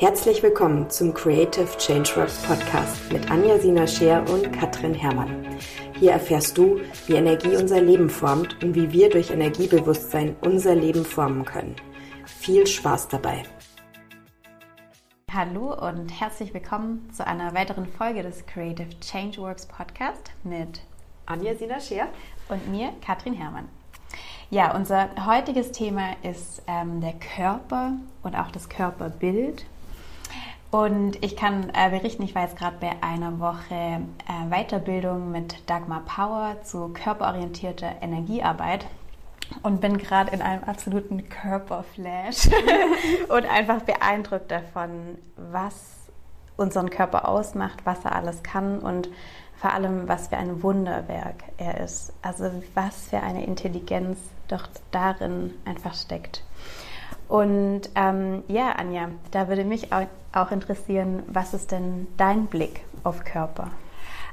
Herzlich willkommen zum Creative Changeworks Podcast mit Anja Sina Scheer und Katrin Herrmann. Hier erfährst du, wie Energie unser Leben formt und wie wir durch Energiebewusstsein unser Leben formen können. Viel Spaß dabei! Hallo und herzlich willkommen zu einer weiteren Folge des Creative Changeworks Podcast mit Anja Sina Scheer und mir, Katrin Herrmann. Ja, unser heutiges Thema ist ähm, der Körper und auch das Körperbild. Und ich kann äh, berichten, ich war jetzt gerade bei einer Woche äh, Weiterbildung mit Dagmar Power zu körperorientierter Energiearbeit und bin gerade in einem absoluten Körperflash und einfach beeindruckt davon, was unseren Körper ausmacht, was er alles kann und vor allem, was für ein Wunderwerk er ist. Also was für eine Intelligenz doch darin einfach steckt. Und ähm, ja, Anja, da würde mich auch interessieren, was ist denn dein Blick auf Körper?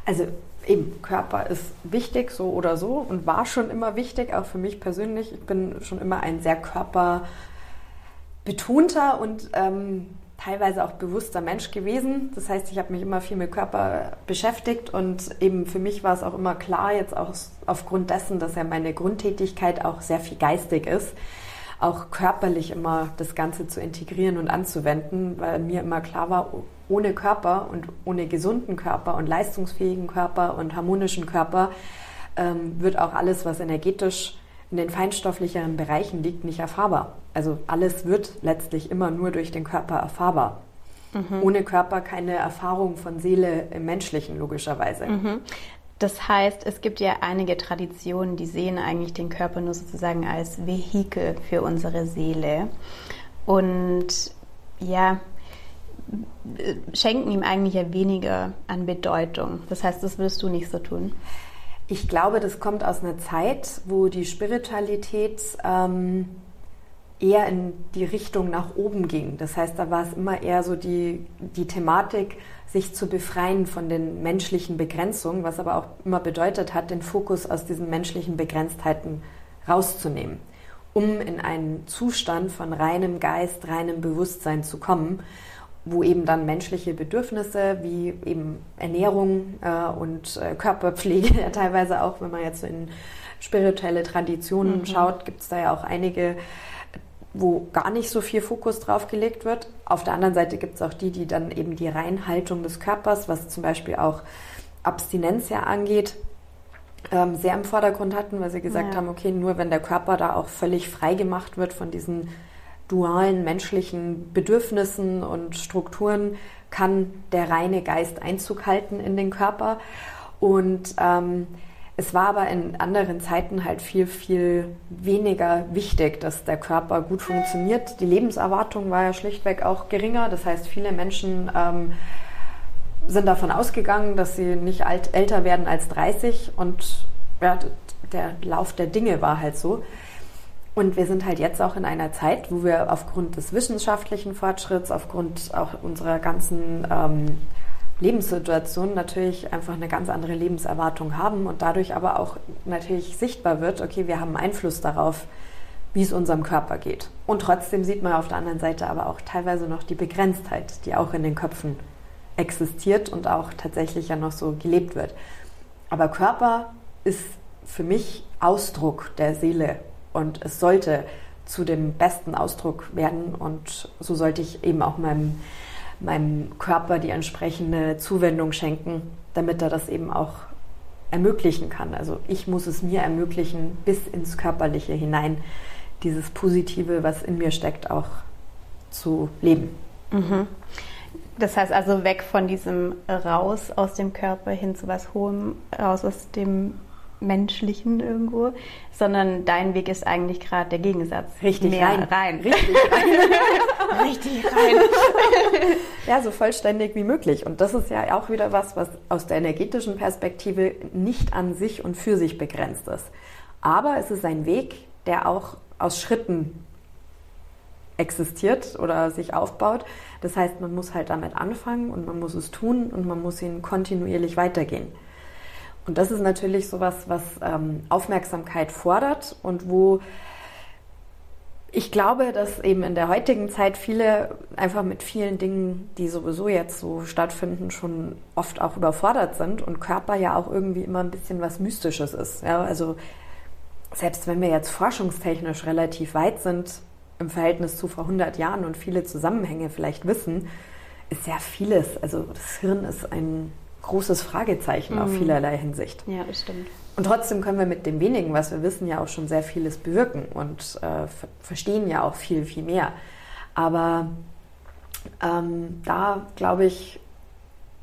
Also eben, Körper ist wichtig, so oder so, und war schon immer wichtig, auch für mich persönlich. Ich bin schon immer ein sehr körperbetonter und ähm, teilweise auch bewusster Mensch gewesen. Das heißt, ich habe mich immer viel mit Körper beschäftigt und eben für mich war es auch immer klar, jetzt auch aufgrund dessen, dass ja meine Grundtätigkeit auch sehr viel geistig ist, auch körperlich immer das Ganze zu integrieren und anzuwenden, weil mir immer klar war, ohne Körper und ohne gesunden Körper und leistungsfähigen Körper und harmonischen Körper ähm, wird auch alles, was energetisch in den feinstofflicheren Bereichen liegt, nicht erfahrbar. Also alles wird letztlich immer nur durch den Körper erfahrbar. Mhm. Ohne Körper keine Erfahrung von Seele im Menschlichen, logischerweise. Mhm. Das heißt, es gibt ja einige Traditionen, die sehen eigentlich den Körper nur sozusagen als Vehikel für unsere Seele. Und ja, schenken ihm eigentlich ja weniger an Bedeutung. Das heißt, das würdest du nicht so tun. Ich glaube, das kommt aus einer Zeit, wo die Spiritualität ähm, eher in die Richtung nach oben ging. Das heißt, da war es immer eher so die, die Thematik, sich zu befreien von den menschlichen Begrenzungen, was aber auch immer bedeutet hat, den Fokus aus diesen menschlichen Begrenztheiten rauszunehmen, um in einen Zustand von reinem Geist, reinem Bewusstsein zu kommen wo eben dann menschliche Bedürfnisse wie eben Ernährung äh, und äh, Körperpflege ja teilweise auch, wenn man jetzt so in spirituelle Traditionen mhm. schaut, gibt es da ja auch einige, wo gar nicht so viel Fokus drauf gelegt wird. Auf der anderen Seite gibt es auch die, die dann eben die Reinhaltung des Körpers, was zum Beispiel auch Abstinenz ja angeht, ähm, sehr im Vordergrund hatten, weil sie gesagt ja. haben, okay, nur wenn der Körper da auch völlig frei gemacht wird von diesen dualen menschlichen Bedürfnissen und Strukturen kann der reine Geist Einzug halten in den Körper. Und ähm, es war aber in anderen Zeiten halt viel, viel weniger wichtig, dass der Körper gut funktioniert. Die Lebenserwartung war ja schlichtweg auch geringer. Das heißt, viele Menschen ähm, sind davon ausgegangen, dass sie nicht alt, älter werden als 30 und ja, der Lauf der Dinge war halt so. Und wir sind halt jetzt auch in einer Zeit, wo wir aufgrund des wissenschaftlichen Fortschritts, aufgrund auch unserer ganzen ähm, Lebenssituation natürlich einfach eine ganz andere Lebenserwartung haben und dadurch aber auch natürlich sichtbar wird, okay, wir haben Einfluss darauf, wie es unserem Körper geht. Und trotzdem sieht man auf der anderen Seite aber auch teilweise noch die Begrenztheit, die auch in den Köpfen existiert und auch tatsächlich ja noch so gelebt wird. Aber Körper ist für mich Ausdruck der Seele und es sollte zu dem besten Ausdruck werden und so sollte ich eben auch meinem, meinem Körper die entsprechende Zuwendung schenken, damit er das eben auch ermöglichen kann. Also ich muss es mir ermöglichen, bis ins Körperliche hinein dieses Positive, was in mir steckt, auch zu leben. Mhm. Das heißt also weg von diesem raus aus dem Körper hin zu was Hohem, raus aus dem Menschlichen irgendwo, sondern dein Weg ist eigentlich gerade der Gegensatz. Richtig Mehr rein. rein. Richtig rein. Richtig rein. ja, so vollständig wie möglich. Und das ist ja auch wieder was, was aus der energetischen Perspektive nicht an sich und für sich begrenzt ist. Aber es ist ein Weg, der auch aus Schritten existiert oder sich aufbaut. Das heißt, man muss halt damit anfangen und man muss es tun und man muss ihn kontinuierlich weitergehen. Und das ist natürlich sowas, was ähm, Aufmerksamkeit fordert und wo Ich glaube, dass eben in der heutigen Zeit viele einfach mit vielen Dingen, die sowieso jetzt so stattfinden, schon oft auch überfordert sind und Körper ja auch irgendwie immer ein bisschen was Mystisches ist. Ja, also selbst wenn wir jetzt forschungstechnisch relativ weit sind im Verhältnis zu vor 100 Jahren und viele Zusammenhänge vielleicht wissen, ist ja vieles, also das Hirn ist ein großes Fragezeichen mhm. auf vielerlei Hinsicht. Ja, das stimmt. Und trotzdem können wir mit dem wenigen, was wir wissen, ja auch schon sehr vieles bewirken und äh, verstehen ja auch viel, viel mehr. Aber ähm, da, glaube ich,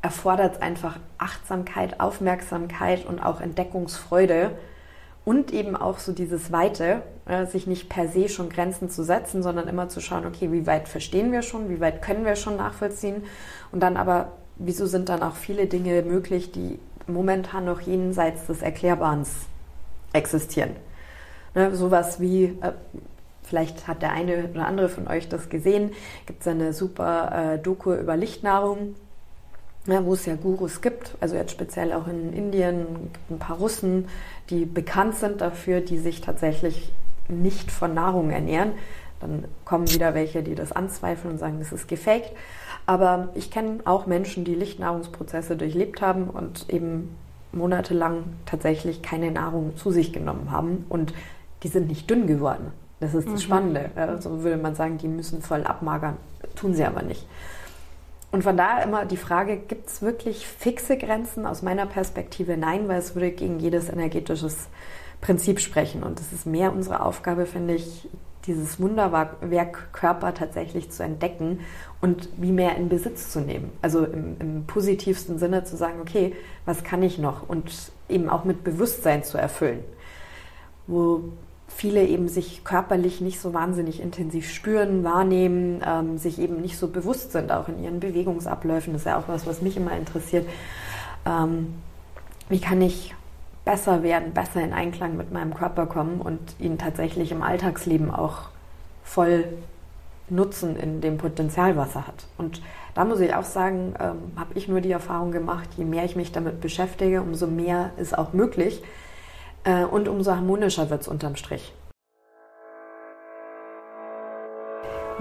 erfordert es einfach Achtsamkeit, Aufmerksamkeit und auch Entdeckungsfreude und eben auch so dieses Weite, äh, sich nicht per se schon Grenzen zu setzen, sondern immer zu schauen, okay, wie weit verstehen wir schon, wie weit können wir schon nachvollziehen und dann aber, wieso sind dann auch viele Dinge möglich, die momentan noch jenseits des Erklärbaren existieren. Ne, sowas wie, äh, vielleicht hat der eine oder andere von euch das gesehen, gibt es eine super äh, Doku über Lichtnahrung, ja, wo es ja Gurus gibt, also jetzt speziell auch in Indien, gibt ein paar Russen, die bekannt sind dafür, die sich tatsächlich nicht von Nahrung ernähren. Dann kommen wieder welche, die das anzweifeln und sagen, das ist gefaked. Aber ich kenne auch Menschen, die Lichtnahrungsprozesse durchlebt haben und eben monatelang tatsächlich keine Nahrung zu sich genommen haben und die sind nicht dünn geworden. Das ist das mhm. Spannende. Also würde man sagen, die müssen voll abmagern. Tun sie aber nicht. Und von daher immer die Frage, gibt es wirklich fixe Grenzen? Aus meiner Perspektive nein, weil es würde gegen jedes energetisches Prinzip sprechen. Und es ist mehr unsere Aufgabe, finde ich, dieses Wunderwerk Körper tatsächlich zu entdecken und wie mehr in Besitz zu nehmen. Also im, im, positivsten Sinne zu sagen, okay, was kann ich noch? Und eben auch mit Bewusstsein zu erfüllen. Wo viele eben sich körperlich nicht so wahnsinnig intensiv spüren, wahrnehmen, ähm, sich eben nicht so bewusst sind, auch in ihren Bewegungsabläufen. Das ist ja auch was, was mich immer interessiert. Ähm, wie kann ich besser werden, besser in Einklang mit meinem Körper kommen und ihn tatsächlich im Alltagsleben auch voll nutzen in dem Potenzial, was er hat. Und da muss ich auch sagen, ähm, habe ich nur die Erfahrung gemacht, je mehr ich mich damit beschäftige, umso mehr ist auch möglich äh, und umso harmonischer wird es unterm Strich.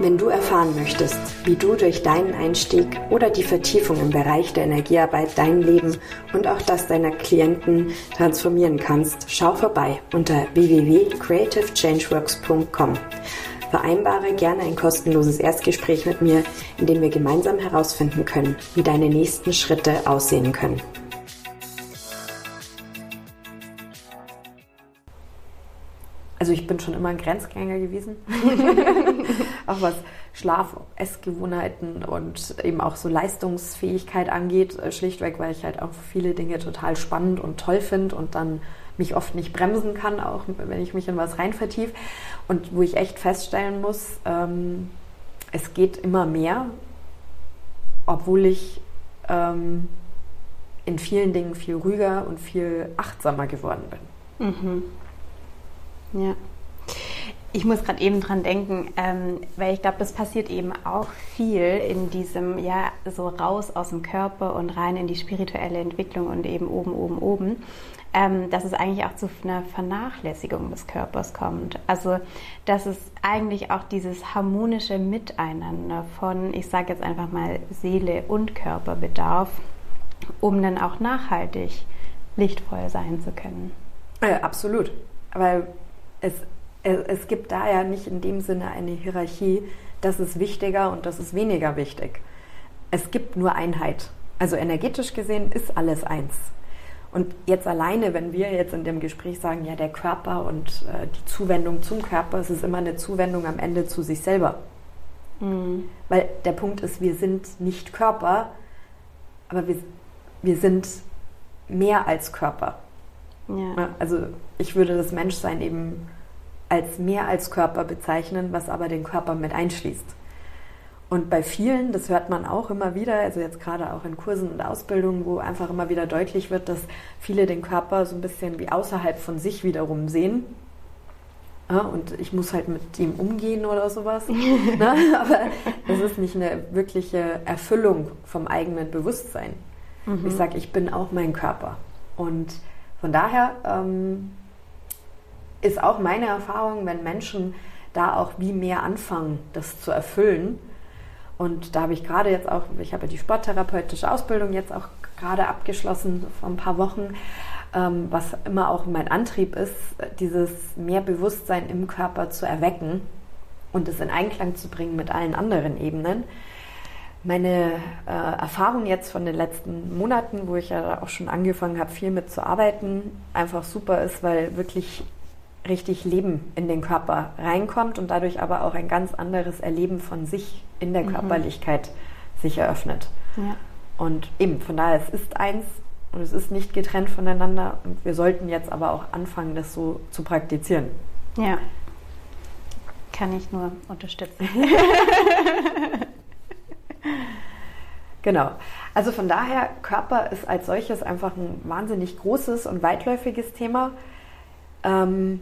Wenn du erfahren möchtest, wie du durch deinen Einstieg oder die Vertiefung im Bereich der Energiearbeit dein Leben und auch das deiner Klienten transformieren kannst, schau vorbei unter www.creativechangeworks.com. Vereinbare gerne ein kostenloses Erstgespräch mit mir, in dem wir gemeinsam herausfinden können, wie deine nächsten Schritte aussehen können. Also ich bin schon immer ein Grenzgänger gewesen. auch was Schlaf, Essgewohnheiten und eben auch so Leistungsfähigkeit angeht. Äh, schlichtweg, weil ich halt auch viele Dinge total spannend und toll finde und dann mich oft nicht bremsen kann, auch wenn ich mich in was rein vertief. Und wo ich echt feststellen muss, ähm, es geht immer mehr, obwohl ich ähm, in vielen Dingen viel ruhiger und viel achtsamer geworden bin. Mhm. Ja. Ich muss gerade eben dran denken, ähm, weil ich glaube, das passiert eben auch viel in diesem, ja, so raus aus dem Körper und rein in die spirituelle Entwicklung und eben oben, oben, oben, ähm, dass es eigentlich auch zu einer Vernachlässigung des Körpers kommt. Also, dass es eigentlich auch dieses harmonische Miteinander von, ich sage jetzt einfach mal, Seele und Körper bedarf, um dann auch nachhaltig lichtvoll sein zu können. Ja, absolut. Weil es, es, gibt da ja nicht in dem Sinne eine Hierarchie, das ist wichtiger und das ist weniger wichtig. Es gibt nur Einheit. Also energetisch gesehen ist alles eins. Und jetzt alleine, wenn wir jetzt in dem Gespräch sagen, ja, der Körper und äh, die Zuwendung zum Körper, es ist immer eine Zuwendung am Ende zu sich selber. Mhm. Weil der Punkt ist, wir sind nicht Körper, aber wir, wir sind mehr als Körper. Ja. Also ich würde das Menschsein eben als mehr als Körper bezeichnen, was aber den Körper mit einschließt. Und bei vielen, das hört man auch immer wieder, also jetzt gerade auch in Kursen und Ausbildungen, wo einfach immer wieder deutlich wird, dass viele den Körper so ein bisschen wie außerhalb von sich wiederum sehen. Ja, und ich muss halt mit ihm umgehen oder sowas. ne? Aber es ist nicht eine wirkliche Erfüllung vom eigenen Bewusstsein. Mhm. Ich sage, ich bin auch mein Körper. Und von daher ähm, ist auch meine Erfahrung, wenn Menschen da auch wie mehr anfangen, das zu erfüllen. Und da habe ich gerade jetzt auch, ich habe die sporttherapeutische Ausbildung jetzt auch gerade abgeschlossen vor ein paar Wochen, ähm, was immer auch mein Antrieb ist, dieses mehr Bewusstsein im Körper zu erwecken und es in Einklang zu bringen mit allen anderen Ebenen. Meine äh, Erfahrung jetzt von den letzten Monaten, wo ich ja auch schon angefangen habe, viel mitzuarbeiten, einfach super ist, weil wirklich richtig Leben in den Körper reinkommt und dadurch aber auch ein ganz anderes Erleben von sich in der mhm. Körperlichkeit sich eröffnet. Ja. Und eben, von daher, es ist eins und es ist nicht getrennt voneinander und wir sollten jetzt aber auch anfangen, das so zu praktizieren. Ja. Kann ich nur unterstützen. genau. Also von daher, Körper ist als solches einfach ein wahnsinnig großes und weitläufiges Thema. Ähm,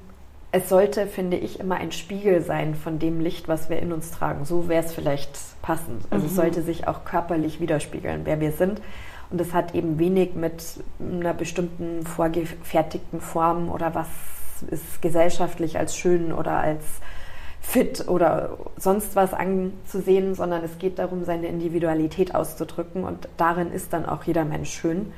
es sollte, finde ich, immer ein Spiegel sein von dem Licht, was wir in uns tragen. So wäre es vielleicht passend. Also mhm. es sollte sich auch körperlich widerspiegeln, wer wir sind. Und es hat eben wenig mit einer bestimmten vorgefertigten Form oder was ist gesellschaftlich als schön oder als fit oder sonst was anzusehen, sondern es geht darum, seine Individualität auszudrücken und darin ist dann auch jeder Mensch schön.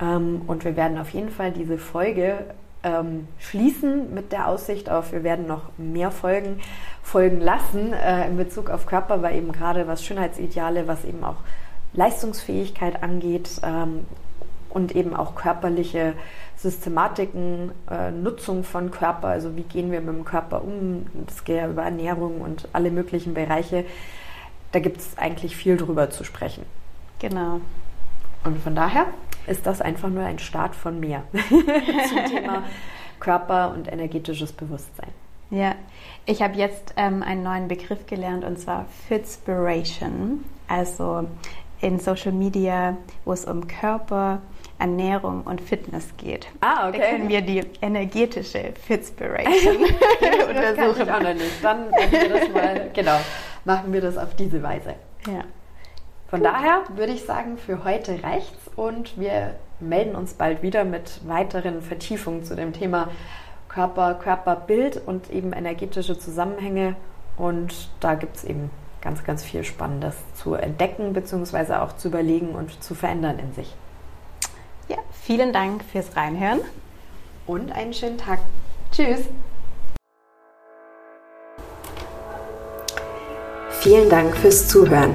Ähm, und wir werden auf jeden Fall diese Folge ähm, schließen mit der Aussicht auf, wir werden noch mehr Folgen folgen lassen äh, in Bezug auf Körper, weil eben gerade was Schönheitsideale, was eben auch Leistungsfähigkeit angeht ähm, und eben auch körperliche Systematiken, äh, Nutzung von Körper, also wie gehen wir mit dem Körper um, das geht ja über Ernährung und alle möglichen Bereiche, da gibt es eigentlich viel drüber zu sprechen. Genau. Und von daher ist das einfach nur ein Start von mir zum Thema Körper und energetisches Bewusstsein. Ja, ich habe jetzt ähm, einen neuen Begriff gelernt und zwar Fitspiration. Also in Social Media, wo es um Körper, Ernährung und Fitness geht. Ah, okay. Da können wir die energetische Fitspiration untersuchen. Das kann ich auch noch nicht. Dann wir das mal, genau, machen wir das auf diese Weise. Ja. Von Gut. daher würde ich sagen, für heute reicht's und wir melden uns bald wieder mit weiteren Vertiefungen zu dem Thema Körper, Körperbild und eben energetische Zusammenhänge. Und da gibt es eben ganz, ganz viel Spannendes zu entdecken bzw. auch zu überlegen und zu verändern in sich. Ja, vielen Dank fürs Reinhören und einen schönen Tag. Tschüss. Vielen Dank fürs Zuhören.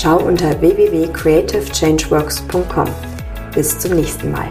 Schau unter www.creativechangeworks.com. Bis zum nächsten Mal.